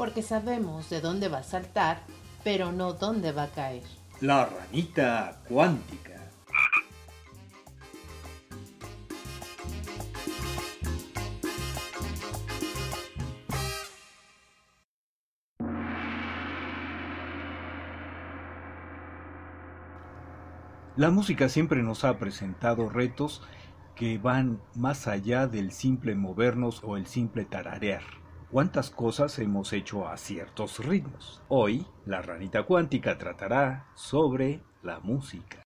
porque sabemos de dónde va a saltar, pero no dónde va a caer. La ranita cuántica. La música siempre nos ha presentado retos que van más allá del simple movernos o el simple tararear. ¿Cuántas cosas hemos hecho a ciertos ritmos? Hoy, la ranita cuántica tratará sobre la música.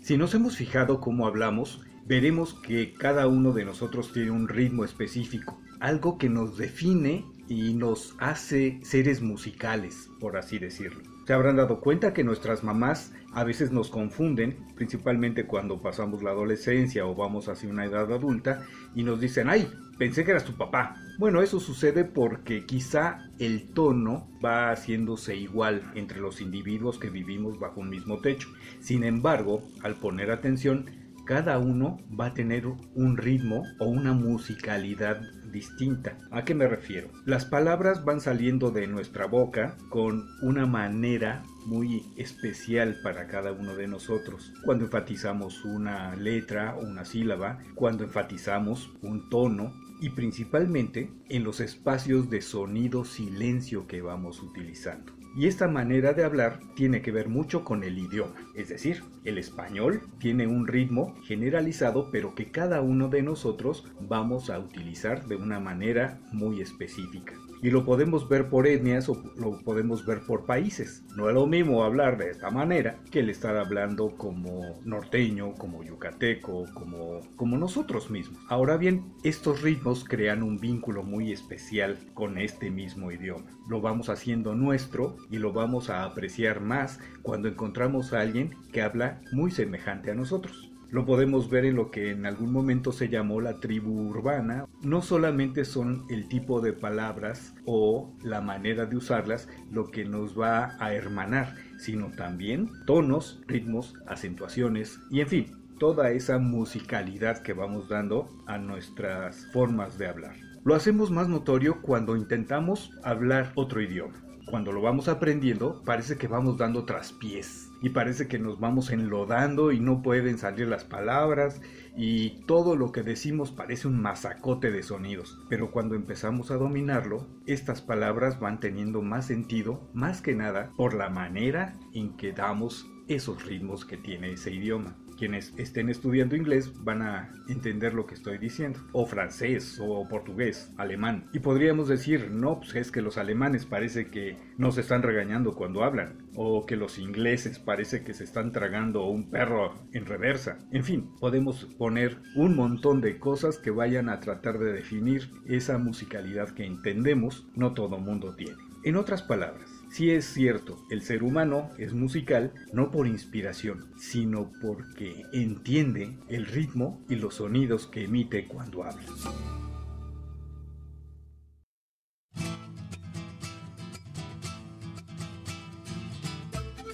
Si nos hemos fijado cómo hablamos, veremos que cada uno de nosotros tiene un ritmo específico, algo que nos define y nos hace seres musicales, por así decirlo. Se habrán dado cuenta que nuestras mamás a veces nos confunden, principalmente cuando pasamos la adolescencia o vamos hacia una edad adulta y nos dicen, ay, pensé que eras tu papá. Bueno, eso sucede porque quizá el tono va haciéndose igual entre los individuos que vivimos bajo un mismo techo. Sin embargo, al poner atención, cada uno va a tener un ritmo o una musicalidad distinta. ¿A qué me refiero? Las palabras van saliendo de nuestra boca con una manera muy especial para cada uno de nosotros. Cuando enfatizamos una letra o una sílaba, cuando enfatizamos un tono y principalmente en los espacios de sonido silencio que vamos utilizando. Y esta manera de hablar tiene que ver mucho con el idioma, es decir, el español tiene un ritmo generalizado pero que cada uno de nosotros vamos a utilizar de una manera muy específica y lo podemos ver por etnias o lo podemos ver por países. No es lo mismo hablar de esta manera que el estar hablando como norteño, como yucateco, como, como nosotros mismos. Ahora bien, estos ritmos crean un vínculo muy especial con este mismo idioma. Lo vamos haciendo nuestro y lo vamos a apreciar más cuando encontramos a alguien que habla muy semejante a nosotros. Lo podemos ver en lo que en algún momento se llamó la tribu urbana. No solamente son el tipo de palabras o la manera de usarlas lo que nos va a hermanar, sino también tonos, ritmos, acentuaciones y en fin, toda esa musicalidad que vamos dando a nuestras formas de hablar. Lo hacemos más notorio cuando intentamos hablar otro idioma. Cuando lo vamos aprendiendo, parece que vamos dando traspiés y parece que nos vamos enlodando y no pueden salir las palabras y todo lo que decimos parece un masacote de sonidos. Pero cuando empezamos a dominarlo, estas palabras van teniendo más sentido, más que nada por la manera en que damos esos ritmos que tiene ese idioma quienes estén estudiando inglés van a entender lo que estoy diciendo, o francés, o portugués, alemán. Y podríamos decir, no, pues es que los alemanes parece que nos están regañando cuando hablan, o que los ingleses parece que se están tragando un perro en reversa. En fin, podemos poner un montón de cosas que vayan a tratar de definir esa musicalidad que entendemos, no todo mundo tiene. En otras palabras, si es cierto, el ser humano es musical no por inspiración, sino porque entiende el ritmo y los sonidos que emite cuando habla.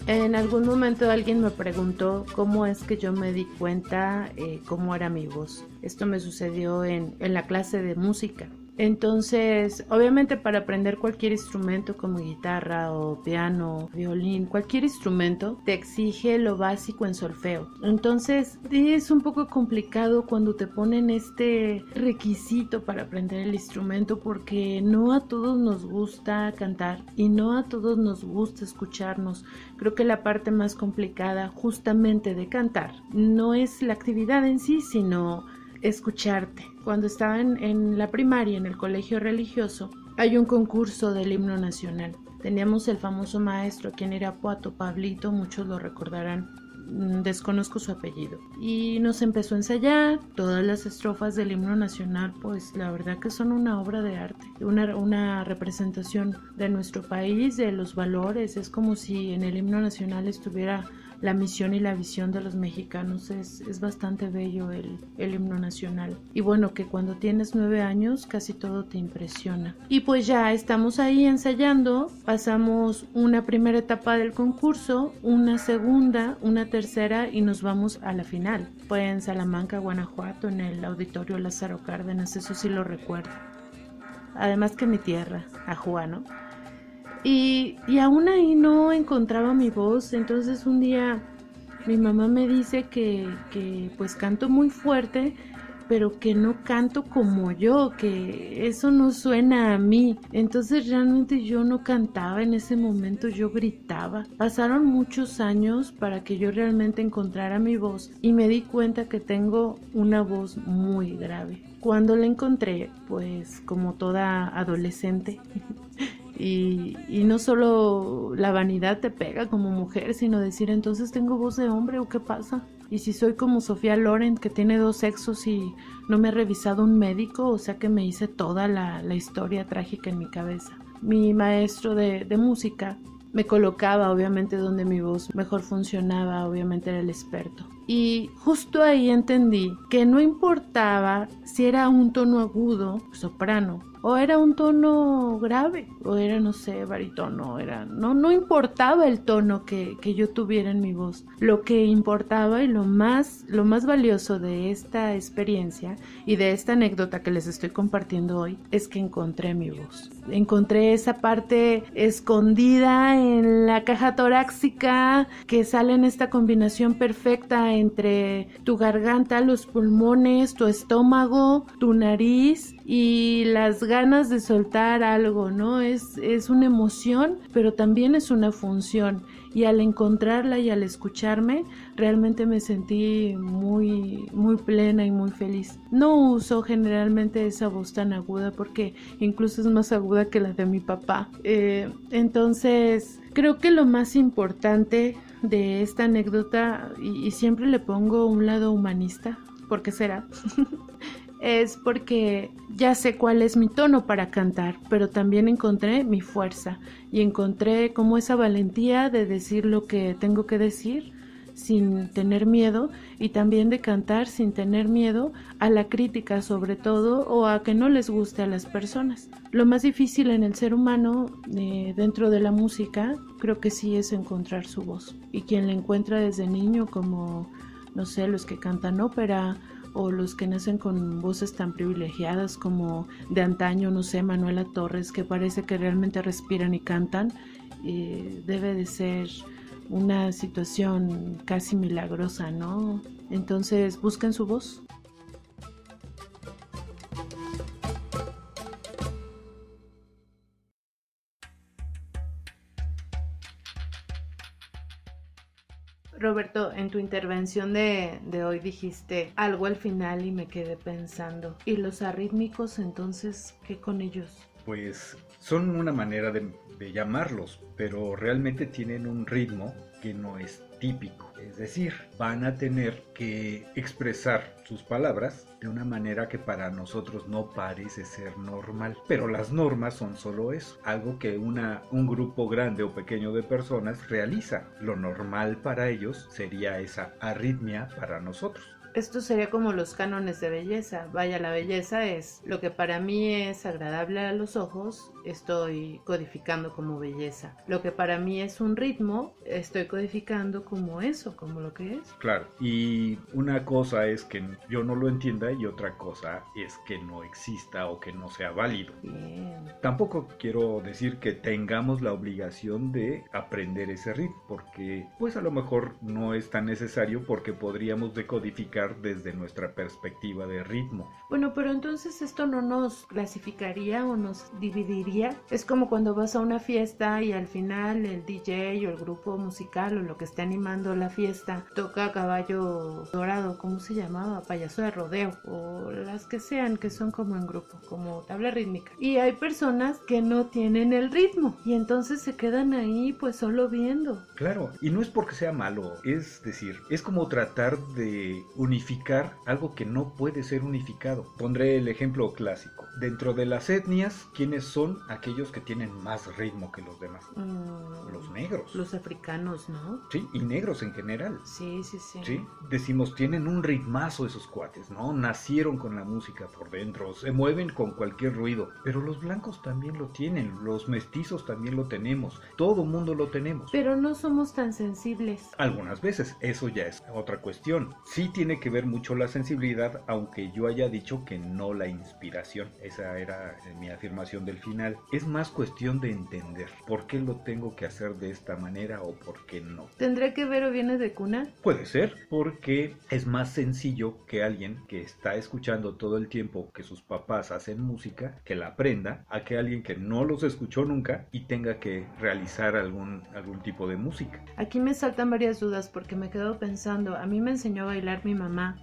En algún momento alguien me preguntó cómo es que yo me di cuenta eh, cómo era mi voz. Esto me sucedió en la clase de música. Entonces, obviamente para aprender cualquier instrumento como guitarra o piano, violín, cualquier instrumento te exige lo básico en solfeo. Entonces, es un poco complicado cuando te ponen este requisito para aprender el instrumento porque no a todos nos gusta cantar y no a todos nos gusta escucharnos. Creo que la parte más complicada justamente de cantar no es la actividad en sí, sino escucharte. Cuando estaba en, la primaria, en el colegio religioso, hay un concurso del himno nacional. Teníamos el famoso maestro, quien era Puato Pablito, muchos lo recordarán, mm, desconozco su apellido. Y nos empezó a ensayar todas las estrofas del himno nacional, pues la verdad que son una obra de arte, una, una representación de nuestro país, de los valores. Es como si en el himno nacional estuviera la misión y la visión de los mexicanos. Es, es bastante bello el, el himno nacional. Y bueno, que cuando tienes nueve años casi todo te impresiona. Y pues ya estamos ahí ensayando, pasamos una primera etapa del concurso, una segunda, una tercera y nos vamos a la final. Fue en Salamanca, Guanajuato, en el auditorio Lázaro Cárdenas, eso sí lo recuerdo. Además que mi tierra, Ajuano. Y, y aún ahí no encontraba mi voz, entonces un día mi mamá me dice que, que pues canto muy fuerte, pero que no canto como yo, que eso no suena a mí. Entonces realmente yo no cantaba en ese momento, yo gritaba. Pasaron muchos años para que yo realmente encontrara mi voz y me di cuenta que tengo una voz muy grave. Cuando la encontré, pues como toda adolescente, Y, no solo la vanidad te pega como mujer, sino decir entonces tengo voz de hombre o qué pasa. Y si soy como Sofía Loren, que tiene dos sexos y no me ha revisado un médico, o sea que me hice toda la, la historia trágica en mi cabeza. Mi maestro de, de música me colocaba obviamente donde mi voz mejor funcionaba, obviamente era el experto. Y justo ahí entendí que no importaba si era un tono agudo, soprano, o era un tono grave, o era, no sé, baritono, era, no, no importaba el tono que, que, yo tuviera en mi voz. Lo que importaba y lo más, lo más valioso de esta experiencia y de esta anécdota que les estoy compartiendo hoy es que encontré mi voz. Encontré esa parte escondida en la caja torácica que sale en esta combinación perfecta entre tu garganta, los pulmones, tu estómago, tu nariz y las ganas de soltar algo, ¿no? Es, es una emoción, pero también es una función. Y al encontrarla y al escucharme, realmente me sentí muy, muy plena y muy feliz. No uso generalmente esa voz tan aguda porque incluso es más aguda que la de mi papá. Eh, entonces, creo que lo más importante de esta anécdota, y, y siempre le pongo un lado humanista, porque será, es porque ya sé cuál es mi tono para cantar, pero también encontré mi fuerza y encontré como esa valentía de decir lo que tengo que decir sin tener miedo y también de cantar sin tener miedo a la crítica sobre todo o a que no les guste a las personas. Lo más difícil en el ser humano eh, dentro de la música creo que sí es encontrar su voz y quien la encuentra desde niño como no sé los que cantan ópera o los que nacen con voces tan privilegiadas como de antaño, no sé, Manuela Torres, que parece que realmente respiran y cantan, eh, debe de ser una situación casi milagrosa, ¿no? Entonces busquen su voz. Roberto, en tu intervención de, de, hoy dijiste algo al final y me quedé pensando. ¿Y los arrítmicos entonces qué con ellos? Pues son una manera de, de llamarlos, pero realmente tienen un ritmo que no es típico. Es decir, van a tener que expresar sus palabras de una manera que para nosotros no parece ser normal. Pero las normas son solo eso, algo que una, un grupo grande o pequeño de personas realiza. Lo normal para ellos sería esa arritmia para nosotros esto sería como los cánones de belleza. Vaya, la belleza es lo que para mí es agradable a los ojos, estoy codificando como belleza. Lo que para mí es un ritmo, estoy codificando como eso, como lo que es. Claro, y una cosa es que yo no lo entienda y otra cosa es que no exista o que no sea válido. Bien. Tampoco quiero decir que tengamos la obligación de aprender ese ritmo, porque pues a lo mejor no es tan necesario porque podríamos decodificar desde nuestra perspectiva de ritmo. Bueno, pero entonces esto no nos clasificaría o nos dividiría. Es como cuando vas a una fiesta y al final el DJ o el grupo musical o lo que esté animando la fiesta toca caballo dorado, ¿cómo se llamaba? Payaso de rodeo o las que sean que son como en grupo, como tabla rítmica. Y hay personas que no tienen el ritmo y entonces se quedan ahí pues solo viendo. Claro, y no es porque sea malo, es decir, es como tratar de unificar algo que no puede ser unificado. Pondré el ejemplo clásico. Dentro de las etnias, ¿quiénes son aquellos que tienen más ritmo que los demás? Mm, Los negros. Los africanos, ¿no? Sí, y negros en general. Sí, sí, sí. Sí, decimos, tienen un ritmazo esos cuates, ¿no? Nacieron con la música por dentro, se mueven con cualquier ruido. Pero los blancos también lo tienen, los mestizos también lo tenemos, todo mundo lo tenemos. Pero no somos tan sensibles. Algunas veces, eso ya es otra cuestión. Sí tiene que ver mucho la sensibilidad, aunque yo haya dicho que no la inspiración. Esa era eh, mi afirmación del final. Es más cuestión de entender por qué lo tengo que hacer de esta manera o por qué no. ¿Tendrá que ver o viene de cuna? Puede ser, porque es más sencillo que alguien que está escuchando todo el tiempo que sus papás hacen música, que la aprenda, a que alguien que no los escuchó nunca y tenga que realizar algún, algún tipo de música. Aquí me saltan varias dudas porque me quedo pensando, a mí me enseñó a bailar mi mamá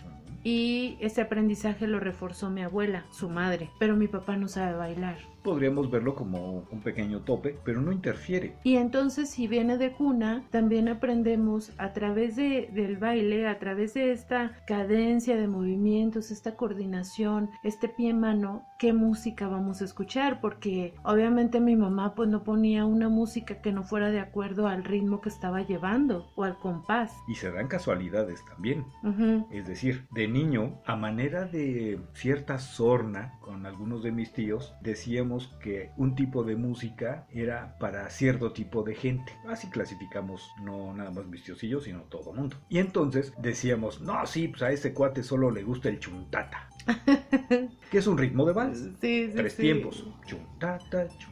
y ese aprendizaje lo reforzó mi abuela, su madre, pero mi papá no sabe bailar. Podríamos verlo como un pequeño tope, pero no interfiere. Y entonces si viene de cuna, también aprendemos a través de, del baile, a través de esta cadencia de movimientos, esta coordinación, este pie-mano, qué música vamos a escuchar, porque obviamente mi mamá pues no ponía una música que no fuera de acuerdo al ritmo que estaba llevando o al compás. Y se dan casualidades también. Ujú. Es decir, de niño, a manera de cierta sorna con algunos de mis tíos, decíamos que un tipo de música era para cierto tipo de gente. Así clasificamos no nada más mis sino todo mundo. Y entonces decíamos, no, sí, pues a ese cuate solo le gusta el chuntata. que es un ritmo de vals. Sí, sí, Tres sí. tiempos. Chuntata, chuntata.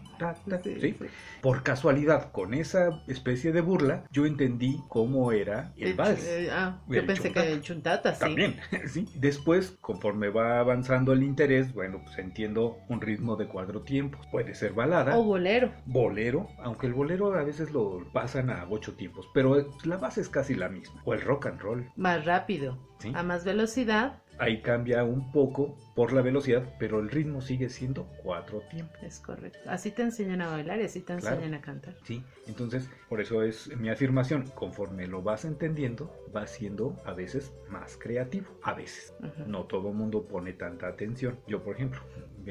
Sí, ¿sí? sí. Por casualidad, con esa especie de burla, yo entendí cómo era el El vals. eh, ah, El yo pensé chuntata. que el chuntata, sí. También, sí. Después, conforme va avanzando el interés, bueno, pues entiendo un ritmo de cuatro tiempos. Puede ser balada, O bolero. bolero, aunque el bolero a veces lo pasan a ocho tiempos, pero eh, la base es casi la misma. O el rock and roll, Más rápido. ¿sí? A más velocidad, Ahí cambia un poco por la velocidad, pero el ritmo sigue siendo cuatro tiempos. es correcto. Así te enseñan a bailar y así te Claro. enseñan a cantar. Sí, entonces por eso es mi afirmación. Conforme lo vas entendiendo, vas siendo a veces más creativo. A veces. No todo mundo pone tanta atención. Yo, por ejemplo,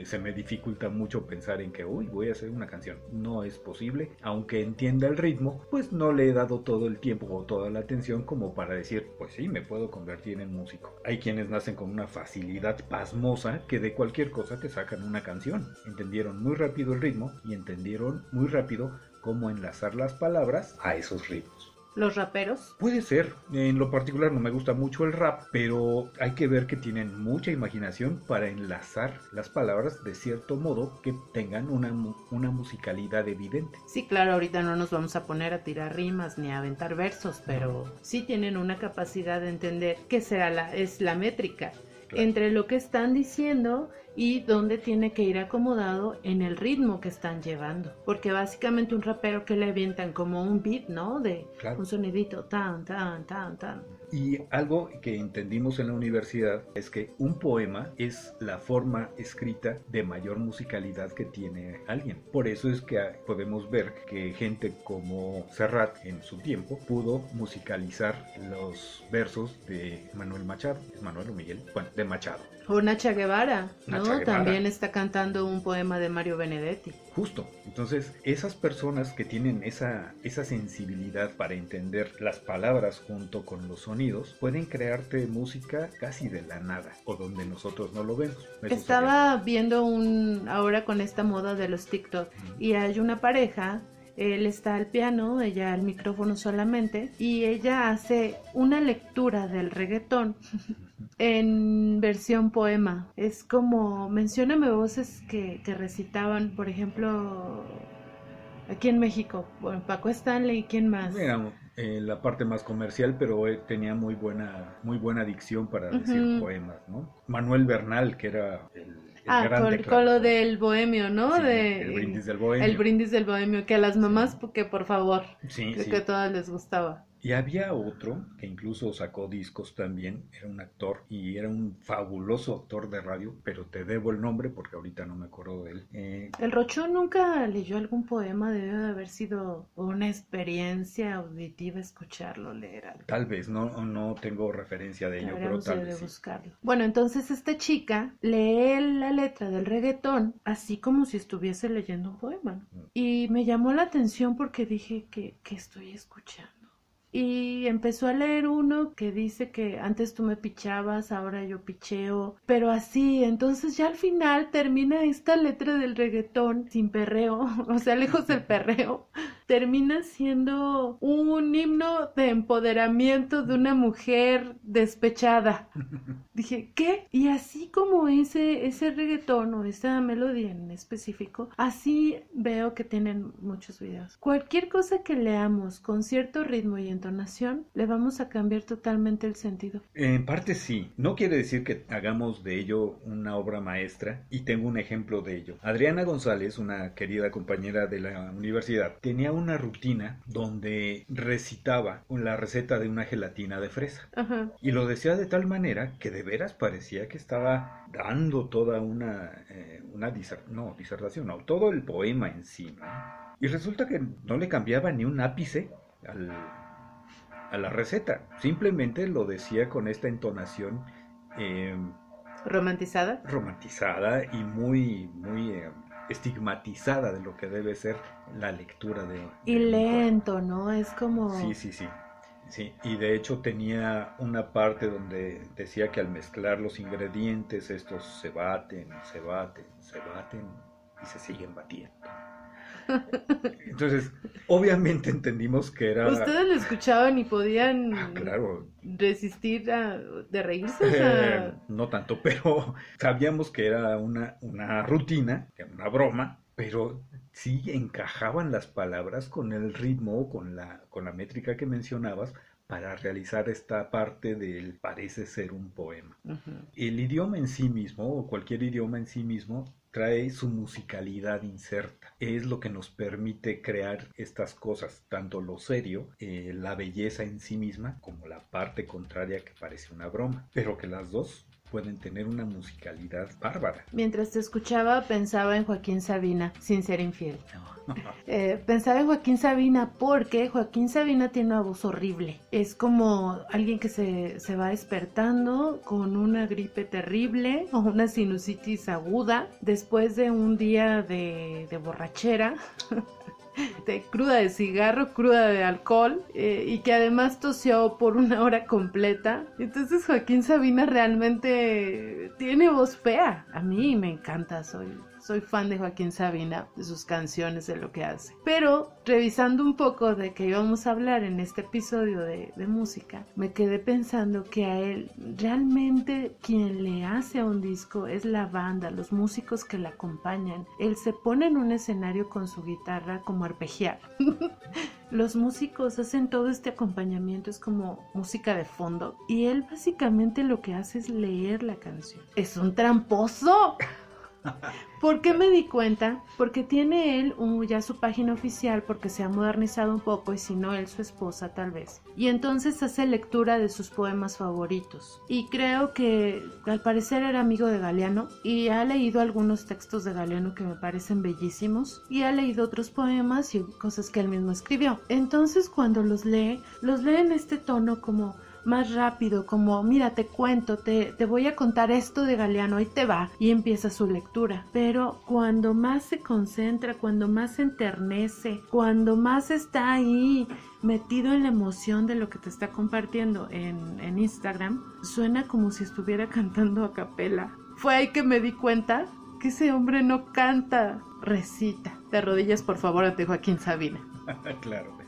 se me dificulta mucho pensar en que, uy, voy a hacer una canción. No es posible. Aunque entienda el ritmo, pues no le he dado todo el tiempo o toda la atención como para decir, pues sí, me puedo convertir en músico. Hay quienes nacen con una facilidad pasmosa que de cualquier cosa te sacan una canción. Entendieron muy rápido el ritmo y entendieron muy rápido cómo enlazar las palabras a esos ritmos. Los raperos, Puede ser, en lo particular no me gusta mucho el rap, pero hay que ver que tienen mucha imaginación para enlazar las palabras de cierto modo que tengan una, una musicalidad evidente. sí, claro, ahorita no nos vamos a poner a tirar rimas ni a aventar versos, pero sí tienen una capacidad de entender qué será la, es la métrica Claro. entre lo que están diciendo y dónde tiene que ir acomodado en el ritmo que están llevando. Porque básicamente un rapero que le avientan como un beat, ¿no? De Claro. un sonidito tan, tan, tan, tan. Y algo que entendimos en la universidad es que un poema es la forma escrita de mayor musicalidad que tiene alguien. Por eso es que podemos ver que gente como Serrat en su tiempo pudo musicalizar los versos de Manuel Machado. ¿Es Manuel o Miguel? Bueno, de Machado. O Nacha Guevara, ¿no? Guevara. También está cantando un poema de Mario Benedetti. Justo. Entonces, esas personas que tienen esa, esa sensibilidad para entender las palabras junto con los sonidos, pueden crearte música casi de la nada, o donde nosotros no lo vemos. Estaba viendo un ahora con esta moda de los TikTok y hay una pareja, él está al piano, ella al micrófono solamente y ella hace una lectura del reggaetón en versión poema. Es como, mencióname voces que, que recitaban, por ejemplo, aquí en México, bueno, Paco Stanley, ¿quién más? Era eh, la parte más comercial, pero eh, tenía muy buena, muy buena dicción para decir poemas, ¿no? Manuel Bernal, que era el, Ah, con, con lo del bohemio, ¿no? Sí, de, el brindis del bohemio. El brindis del bohemio, que a las mamás, porque por favor, Sí, creo sí. que a todas les gustaba. Y había otro que incluso sacó discos también, era un actor y era un fabuloso actor de radio, pero te debo el nombre porque ahorita no me acuerdo de él. Eh, el Rochón nunca leyó algún poema, debe de haber sido una experiencia auditiva escucharlo leer algo. Tal vez, no, no tengo referencia de ello, pero tal vez. buscarlo. Bueno, entonces esta chica lee la letra del reggaetón así como si estuviese leyendo un poema. Mm. Y me llamó la atención porque dije que, que estoy escuchando y empezó a leer uno que dice que antes tú me pichabas, ahora yo picheo, pero así, entonces ya al final termina esta letra del reggaetón sin perreo, o sea, lejos del perreo, termina siendo un himno de empoderamiento de una mujer despechada. Dije, ¿qué? Y así como ese, ese reggaetón o esa melodía en específico, así veo que tienen muchos videos. Cualquier cosa que leamos con cierto ritmo y entonación, le vamos a cambiar totalmente el sentido. En parte sí. No quiere decir que hagamos de ello una obra maestra y tengo un ejemplo de ello. Adriana González, una querida compañera de la universidad, tenía una rutina donde recitaba la receta de una gelatina de fresa. Y lo decía de tal manera que de veras parecía que estaba dando toda una, eh, una no, disertación, no, todo el poema en sí. Y resulta que no le cambiaba ni un ápice a la receta. Simplemente lo decía con esta entonación. Em, ¿Romantizada? Romantizada y muy, muy... Em, estigmatizada de lo que debe ser la lectura de... Y lento, ¿no? Es como... Sí, sí, sí. Sí, y de hecho tenía una parte donde decía que al mezclar los ingredientes estos se baten, se baten, se baten y se siguen batiendo. Entonces, obviamente entendimos que era... Ustedes lo escuchaban y podían ah, claro. resistir a, de reírse. Eh, no tanto, pero sabíamos que era una, una rutina, una broma, pero sí encajaban las palabras con el ritmo, con la, con la métrica que mencionabas, para realizar esta parte del parece ser un poema. El idioma en sí mismo, o cualquier idioma en sí mismo, trae su musicalidad inserta. Es lo que nos permite crear estas cosas, tanto lo serio, eh, la belleza en sí misma, como la parte contraria que parece una broma, pero que las dos pueden tener una musicalidad bárbara. Mientras te escuchaba pensaba en Joaquín Sabina, sin ser infiel. Eh, pensaba en Joaquín Sabina porque Joaquín Sabina tiene una voz horrible. Es como alguien que se, se va despertando con una gripe terrible o una sinusitis aguda después de un día de, de borrachera. de cruda de cigarro, cruda de alcohol eh, y que además tosió por una hora completa. Entonces Joaquín Sabina realmente tiene voz fea. A mí me encanta, soy soy fan de Joaquín Sabina, de sus canciones, de lo que hace. Pero revisando un poco de que íbamos a hablar en este episodio de, música, me quedé pensando que a él realmente quien le hace a un disco es la banda, los músicos que le acompañan. Él se pone en un escenario con su guitarra como arpegiar. los músicos hacen todo este acompañamiento, es como música de fondo. Y él básicamente lo que hace es leer la canción. Es un tramposo. ¿Por qué me di cuenta? Porque tiene él ya su página oficial porque se ha modernizado un poco y si no él su esposa tal vez. Y entonces hace lectura de sus poemas favoritos. Y creo que al parecer era amigo de Galeano y ha leído algunos textos de Galeano que me parecen bellísimos y ha leído otros poemas y cosas que él mismo escribió. Entonces cuando los lee, los lee en este tono como más rápido, como mira, te cuento, te, te voy a contar esto de Galeano, y te va, y empieza su lectura. Pero cuando más se concentra, cuando más se enternece, cuando más está ahí metido en la emoción de lo que te está compartiendo en, en Instagram, suena como si estuviera cantando a capela. Fue ahí que me di cuenta que ese hombre no canta, recita. De rodillas, por favor, ante Joaquín Sabina. claro.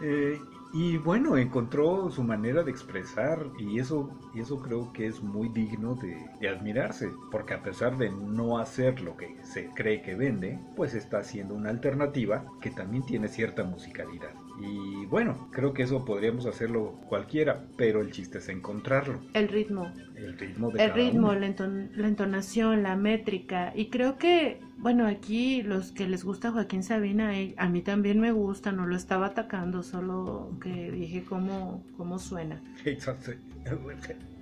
Eh, y bueno, encontró su manera de expresar y eso, y eso creo que es muy digno de, de, admirarse, porque a pesar de no hacer lo que se cree que vende, pues está haciendo una alternativa que también tiene cierta musicalidad. Y bueno, creo que eso podríamos hacerlo cualquiera, pero el chiste es encontrarlo. El ritmo. El ritmo de El ritmo, la, entonación, la métrica. Y creo que Bueno, aquí los que les gusta Joaquín Sabina, eh, a mí también me gusta, no lo estaba atacando, solo que dije cómo, cómo suena.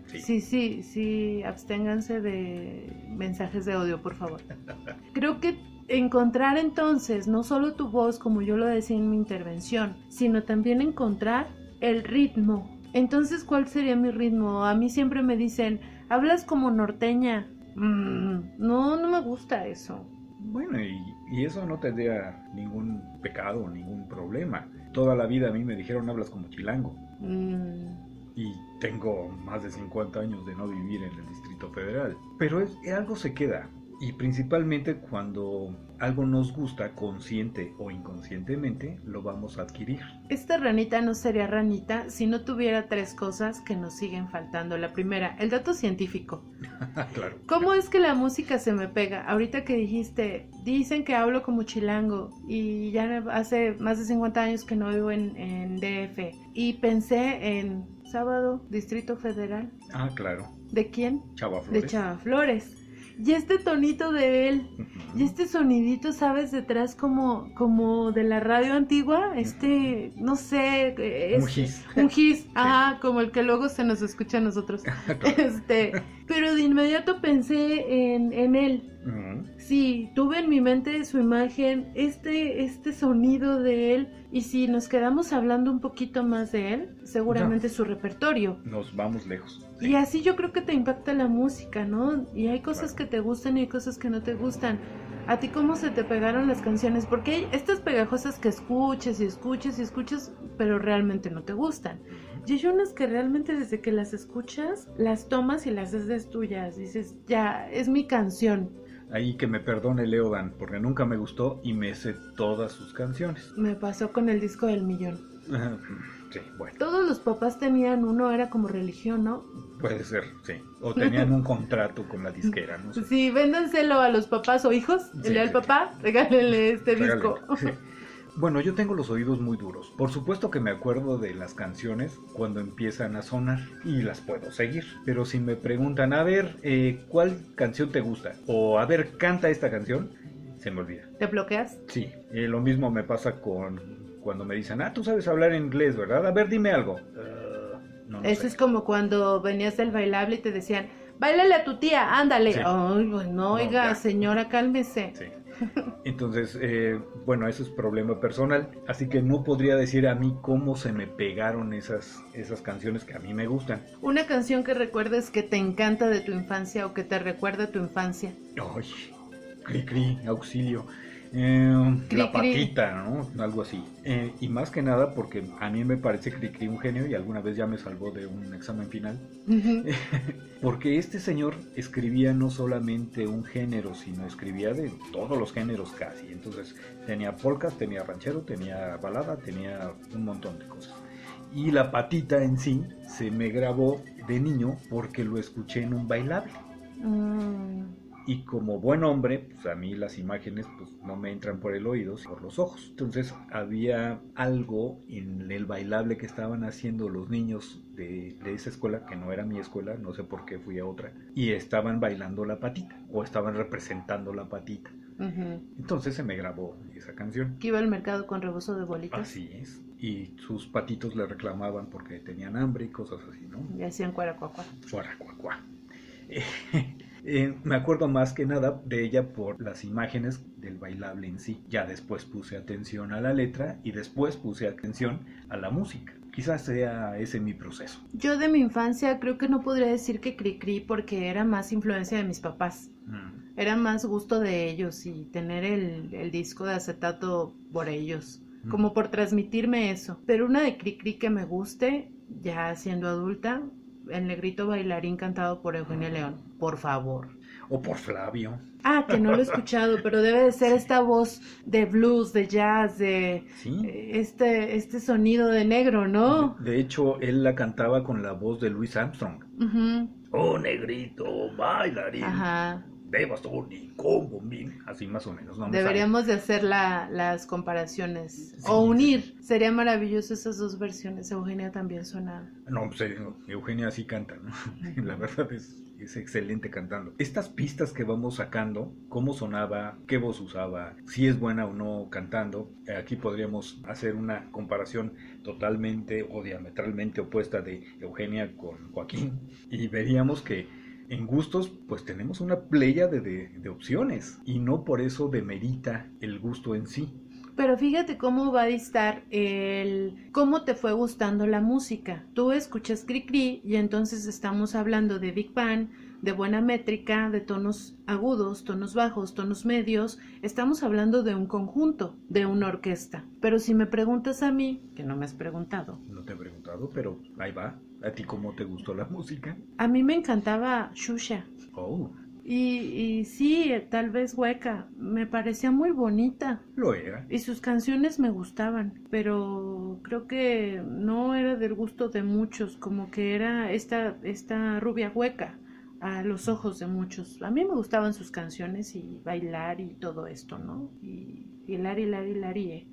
Sí. Sí, sí, sí, absténganse de mensajes de odio, por favor. Creo que encontrar entonces no solo tu voz, como yo lo decía en mi intervención, sino también encontrar el ritmo. Entonces, ¿cuál sería mi ritmo? A mí siempre me dicen, hablas como norteña. Mm, no, no me gusta eso. Bueno, y, y eso no tendría ningún pecado, ningún problema. Toda la vida a mí me dijeron hablas como chilango. Mm, y tengo más de 50 años de no vivir en el Distrito Federal. Pero es, algo se queda. Y principalmente cuando algo nos gusta, consciente o inconscientemente, lo vamos a adquirir. Esta ranita no sería ranita si no tuviera tres cosas que nos siguen faltando. La primera, el dato científico. claro. ¿Cómo es que la música se me pega? Ahorita que dijiste, dicen que hablo como chilango y ya hace más de 50 años que no vivo en, en DF. Y pensé en sábado, Distrito Federal. Ah, claro. ¿De quién? Chava Flores. De Chava Flores. Y este tonito de él, y este sonidito, ¿sabes? Detrás como, como de la radio antigua, este, no sé, es Un gis. un gis, ajá, como el que luego se nos escucha a nosotros. Este, pero de inmediato pensé en, en él. Sí, tuve en mi mente su imagen, este, este sonido de él, y si nos quedamos hablando un poquito más de él, seguramente su repertorio. Nos vamos lejos. Y así yo creo que te impacta la música, ¿no? Y hay cosas Claro. que te gustan y hay cosas que no te gustan. ¿A ti cómo se te pegaron las canciones? Porque hay estas pegajosas que escuches y escuches y escuchas, pero realmente no te gustan. Y hay unas que realmente desde que las escuchas, las tomas y las haces tuyas. Dices, ya, es mi canción. Ahí que me perdone Leodan, porque nunca me gustó y me sé todas sus canciones. Me pasó con el disco del millón. Sí, bueno, Todos los papás tenían uno, era como religión, ¿no? puede ser, sí. O tenían un contrato con la disquera, no sé. Sí, véndanselo a los papás o hijos. Sí. El al papá, regálenle este Regálale, disco. Bueno, yo tengo los oídos muy duros. Por supuesto que me acuerdo de las canciones cuando empiezan a sonar y las puedo seguir. Pero si me preguntan, a ver, eh, ¿cuál canción te gusta? O a ver, canta esta canción, se me olvida. ¿Te bloqueas? Sí, eh, lo mismo me pasa con cuando me dicen, ah, tú sabes hablar inglés, ¿verdad? A ver, dime algo. "Ah, no, no Eso sé". es como cuando venías del bailable y te decían, bailale a tu tía, ándale. Sí. Ay, pues no, No, oiga, ya. señora, cálmese. Sí. Entonces, eh, bueno, eso es problema personal, así que no podría decir a mí cómo se me pegaron esas, esas canciones que a mí me gustan. Una canción que recuerdes que te encanta de tu infancia o que te recuerda tu infancia. Ay, cri cri, auxilio. Eh, la patita, ¿no? Algo así. Eh, y más que nada porque a mí me parece Cri Cri un genio y alguna vez ya me salvó de un examen final. Porque este señor escribía no solamente un género, sino escribía de todos los géneros casi. Entonces tenía polcas, tenía ranchero, tenía balada, tenía un montón de cosas. Y la patita en sí se me grabó de niño porque lo escuché en un bailable. Mm, Y como buen hombre, pues a mí las imágenes pues no me entran por el oído, sino por los ojos. Entonces había algo en el bailable que estaban haciendo los niños de, de esa escuela, que no era mi escuela, no sé por qué fui a otra, y estaban bailando la patita, o estaban representando la patita. ujú. Entonces se me grabó esa canción. Que iba al mercado con rebozo de bolitas Así es. Y sus patitos le reclamaban porque tenían hambre y cosas así, ¿no? y hacían cuaracuacua. Fuera, cuá, cuá. Eh, me acuerdo más que nada de ella por las imágenes del bailable en sí. Ya después puse atención a la letra y después puse atención a la música. Quizás sea ese mi proceso. Yo de mi infancia creo que no podría decir que cri cri porque era más influencia de mis papás. Mm, Era más gusto de ellos y tener el, el disco de acetato por ellos, como por transmitirme eso. Pero una de Cri Cri que me guste, ya siendo adulta, El Negrito Bailarín cantado por Eugenio León, por favor. O por Flavio. Ah, que no lo he escuchado, pero debe de ser esta voz de blues, de jazz, de Sí. eh, este, este sonido de negro, ¿no? De hecho, él la cantaba con la voz de Louis Armstrong. Ujú, Oh, negrito, bailarín. Ajá. De bastón y con bombín, así más o menos. No me Deberíamos de hacer la, las comparaciones o unir. Sería maravilloso esas dos versiones. Eugenia también suena. No, pues eh, Eugenia sí canta, ¿no? La verdad es, es excelente cantando. Estas pistas que vamos sacando, cómo sonaba, qué voz usaba, si es buena o no cantando, aquí podríamos hacer una comparación totalmente o diametralmente opuesta de Eugenia con Joaquín y veríamos que en gustos, pues tenemos una playa de, de, opciones y no por eso demerita el gusto en sí. Pero fíjate cómo va a distar el cómo te fue gustando la música. Tú escuchas Cri Cri y entonces estamos hablando de Big Bang, de buena métrica, de tonos agudos, tonos bajos, tonos medios. Estamos hablando de un conjunto, de una orquesta. Pero si me preguntas a mí, que no me has preguntado. No te he preguntado, pero ahí va. ¿A ti cómo te gustó la música? A mí me encantaba Shusha. Oh. Y, y, sí, tal vez hueca, me parecía muy bonita. Lo era. Y sus canciones me gustaban, pero creo que no era del gusto de muchos, como que era esta, esta rubia hueca a los ojos de muchos. A mí me gustaban sus canciones y bailar y todo esto, ¿no? Y, y lari, lari, lari.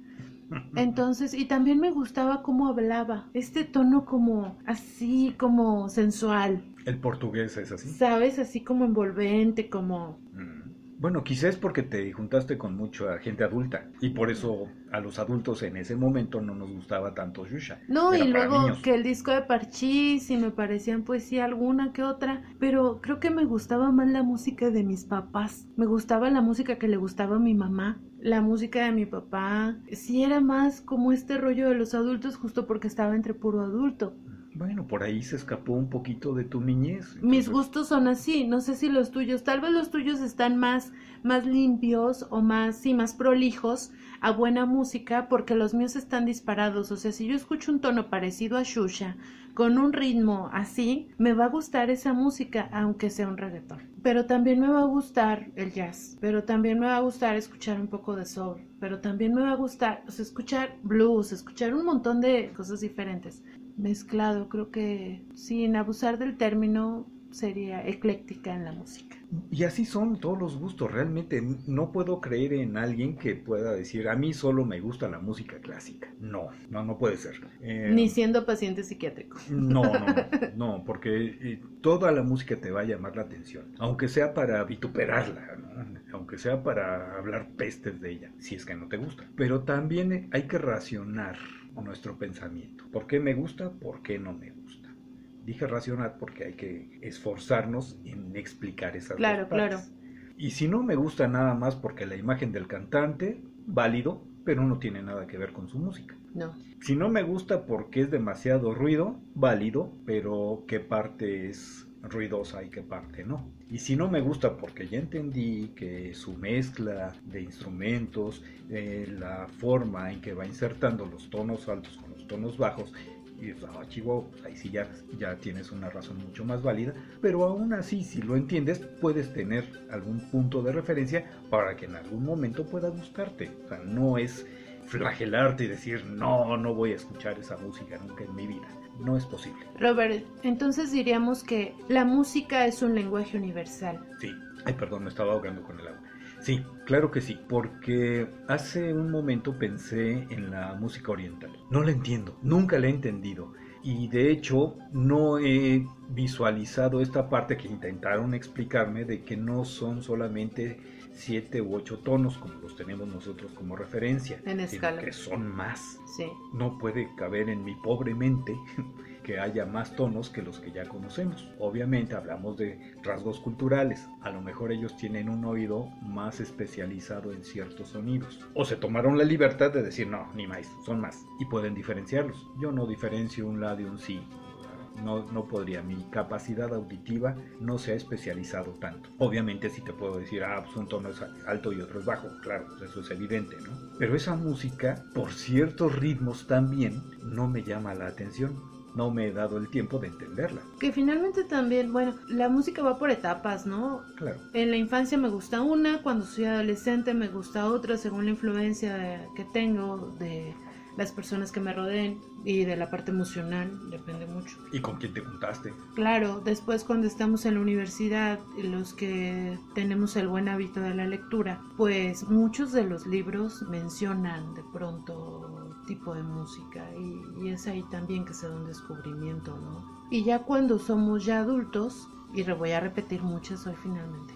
Entonces, y también me gustaba cómo hablaba, este tono como así, como sensual. El portugués es así. ¿Sabes? Así como envolvente, como... Mm. Bueno, quizás porque te juntaste con mucha gente adulta y por eso a los adultos en ese momento no nos gustaba tanto Yusha. No, y luego que el disco de Parchís y me parecían pues sí alguna que otra, pero creo que me gustaba más la música de mis papás. Me gustaba la música que le gustaba a mi mamá la música de mi papá sí era más como este rollo de los adultos justo porque estaba entre puro adulto. Bueno, por ahí se escapó un poquito de tu niñez. Mis gustos son así, no sé si los tuyos, tal vez los tuyos están más, más limpios o más, sí, más prolijos a buena música porque los míos están disparados. O sea, si yo escucho un tono parecido a Shusha, con un ritmo así, me va a gustar esa música, aunque sea un reggaetón. Pero también me va a gustar el jazz, pero también me va a gustar escuchar un poco de soul, pero también me va a gustar o sea, escuchar blues, escuchar un montón de cosas diferentes. Mezclado, creo que sin abusar del término, sería ecléctica en la música. Y así son todos los gustos. Realmente no puedo creer en alguien que pueda decir, a mí solo me gusta la música clásica. No, no, no puede ser. Eh, Ni siendo paciente psiquiátrico. No, no, no, porque eh, toda la música te va a llamar la atención. Aunque sea para vituperarla, aunque sea para hablar pestes de ella, si es que no te gusta. Pero también hay que racionar nuestro pensamiento. ¿Por qué me gusta? ¿Por qué no me gusta? Dije racional porque hay que esforzarnos en explicar esas claro, dos Claro, Y si no me gusta nada más porque la imagen del cantante, válido, pero no tiene nada que ver con su música. No. Si no me gusta porque es demasiado ruido, válido, pero qué parte es ruidosa y qué parte no. Y si no me gusta porque ya entendí que su mezcla de instrumentos, eh, la forma en que va insertando los tonos altos con los tonos bajos, y ah, Chihuahua, pues ahí sí ya, ya tienes una razón mucho más válida, pero aún así, si lo entiendes, puedes tener algún punto de referencia para que en algún momento pueda gustarte. O sea, no es flagelarte y decir, no, no voy a escuchar esa música nunca en mi vida. No es posible. Robert, entonces diríamos que la música es un lenguaje universal. Sí. Ay, perdón, me estaba ahogando con el agua. Sí, claro que sí, porque hace un momento pensé en la música oriental. No la entiendo, nunca la he entendido. Y de hecho no he visualizado esta parte que intentaron explicarme de que no son solamente siete u ocho tonos como los tenemos nosotros como referencia, en escala. que son más. Sí. No puede caber en mi pobre mente que haya más tonos que los que ya conocemos. Obviamente hablamos de rasgos culturales, a lo mejor ellos tienen un oído más especializado en ciertos sonidos. O se tomaron la libertad de decir, no, ni más, son más. Y pueden diferenciarlos. Yo no diferencio un la de un sí. No, no, podría, mi capacidad auditiva no se ha especializado tanto. Obviamente sí te puedo decir, ah, pues un tono es alto y otro es bajo, claro, pues eso es evidente, ¿no? Pero esa música, por ciertos ritmos también, no me llama la atención no me he dado el tiempo de entenderla. Que finalmente también, bueno, la música va por etapas, ¿no? Claro. En la infancia me gusta una, cuando soy adolescente me gusta otra, según la influencia que tengo de, las personas que me rodeen y de la parte emocional, depende mucho. ¿Y con quién te juntaste? Claro, después cuando estamos en la universidad, los que tenemos el buen hábito de la lectura, pues muchos de los libros mencionan de pronto tipo de música y, y es ahí también que se da un descubrimiento, ¿no? Y ya cuando somos ya adultos, y le voy a repetir muchas hoy finalmente,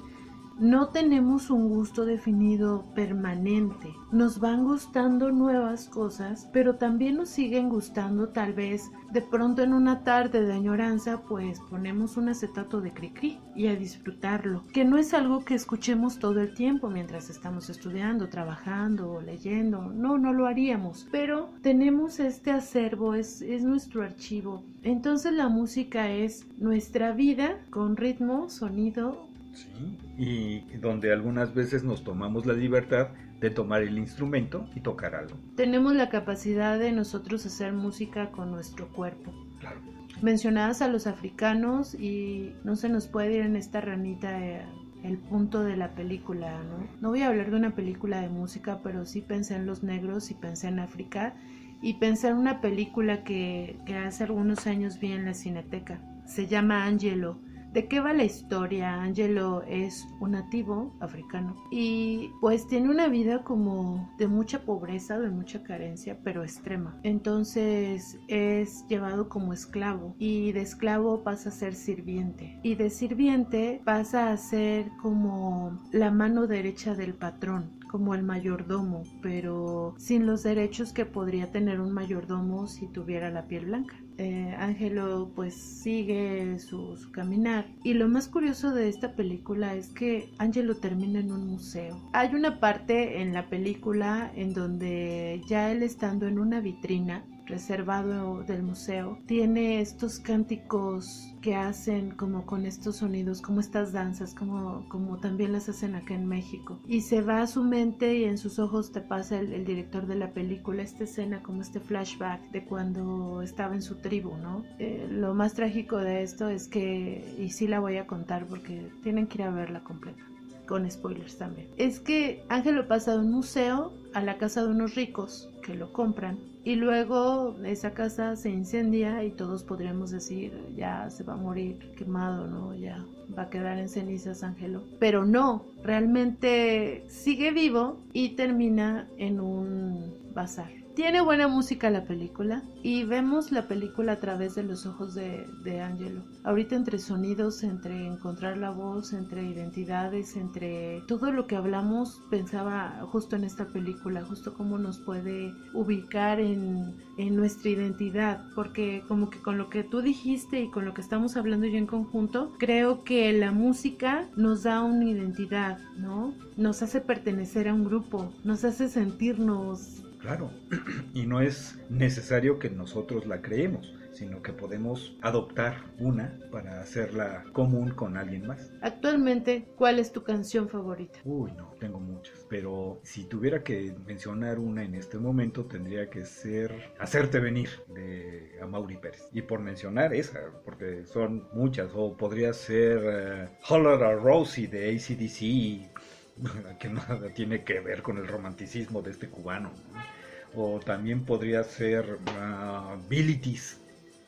no tenemos un gusto definido permanente. Nos van gustando nuevas cosas, pero también nos siguen gustando tal vez de pronto en una tarde de añoranza, pues ponemos un acetato de cri-cri y a disfrutarlo, que no es algo que escuchemos todo el tiempo mientras estamos estudiando, trabajando o leyendo. No, no lo haríamos, pero tenemos este acervo, es, es nuestro archivo. Entonces la música es nuestra vida con ritmo, sonido, Sí, y donde algunas veces nos tomamos la libertad de tomar el instrumento y tocar algo. Tenemos la capacidad de nosotros hacer música con nuestro cuerpo. Claro. Mencionadas a los africanos y no se nos puede ir en esta ranita eh, el punto de la película, ¿no? No voy a hablar de una película de música, pero sí pensé en los negros y pensé en África y pensé en una película que, que hace algunos años vi en la Cineteca. Se llama Angelo ¿De qué va la historia? Angelo es un nativo africano y pues tiene una vida como de mucha pobreza, de mucha carencia, pero extrema. Entonces es llevado como esclavo y de esclavo pasa a ser sirviente y de sirviente pasa a ser como la mano derecha del patrón como el mayordomo, pero sin los derechos que podría tener un mayordomo si tuviera la piel blanca. Eh, Ángelo pues sigue su, su, caminar y lo más curioso de esta película es que Ángelo termina en un museo. Hay una parte en la película en donde ya él estando en una vitrina reservado del museo tiene estos cánticos que hacen como con estos sonidos, como estas danzas, como, como también las hacen acá en México. Y se va a su mente y en sus ojos te pasa el, director de la película esta escena, como este flashback de cuando estaba en su tribu, ¿no? Eh, lo más trágico de esto es que, y sí la voy a contar porque tienen que ir a verla completa con spoilers también. Es que Ángelo pasa de un museo a la casa de unos ricos que lo compran y luego esa casa se incendia y todos podríamos decir ya se va a morir quemado, ¿no? Ya va a quedar en cenizas Ángelo. Pero no, realmente sigue vivo y termina en un bazar. Tiene buena música la película y vemos la película a través de los ojos de, Angelo. Ahorita entre sonidos, entre encontrar la voz, entre identidades, entre todo lo que hablamos, pensaba justo en esta película, justo cómo nos puede ubicar en, en nuestra identidad, porque como que con lo que tú dijiste y con lo que estamos hablando yo en conjunto, creo que la música nos da una identidad, ¿no? Nos hace pertenecer a un grupo, nos hace sentirnos Claro, y no es necesario que nosotros la creemos, sino que podemos adoptar una para hacerla común con alguien más. Actualmente, ¿cuál es tu canción favorita? Uy, no, tengo muchas, pero si tuviera que mencionar una en este momento tendría que ser Hacerte venir de Amaury Pérez. Y por mencionar esa, porque son muchas, o podría ser uh, Holler a Rosie de ACDC, que nada tiene que ver con el romanticismo de este cubano. ¿no? O también podría ser uh, Abilities,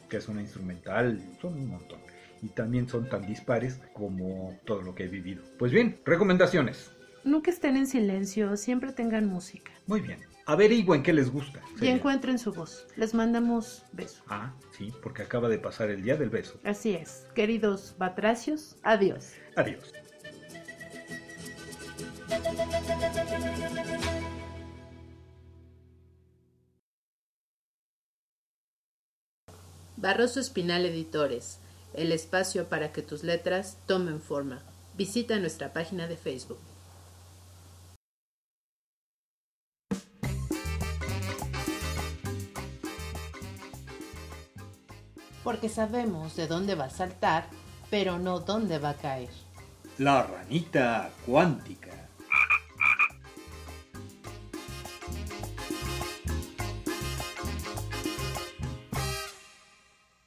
que es una instrumental, son un montón. Y también son tan dispares como todo lo que he vivido. Pues bien, recomendaciones. Nunca estén en silencio, siempre tengan música. Muy bien. Averigüen qué les gusta. Y encuentren su voz. Les mandamos besos. Ah, sí, porque acaba de pasar el día del beso. Así es. Queridos batracios, adiós. Adiós. Barroso Espinal Editores, el espacio para que tus letras tomen forma. Visita nuestra página de Facebook. Porque sabemos de dónde va a saltar, pero no dónde va a caer. La ranita cuántica.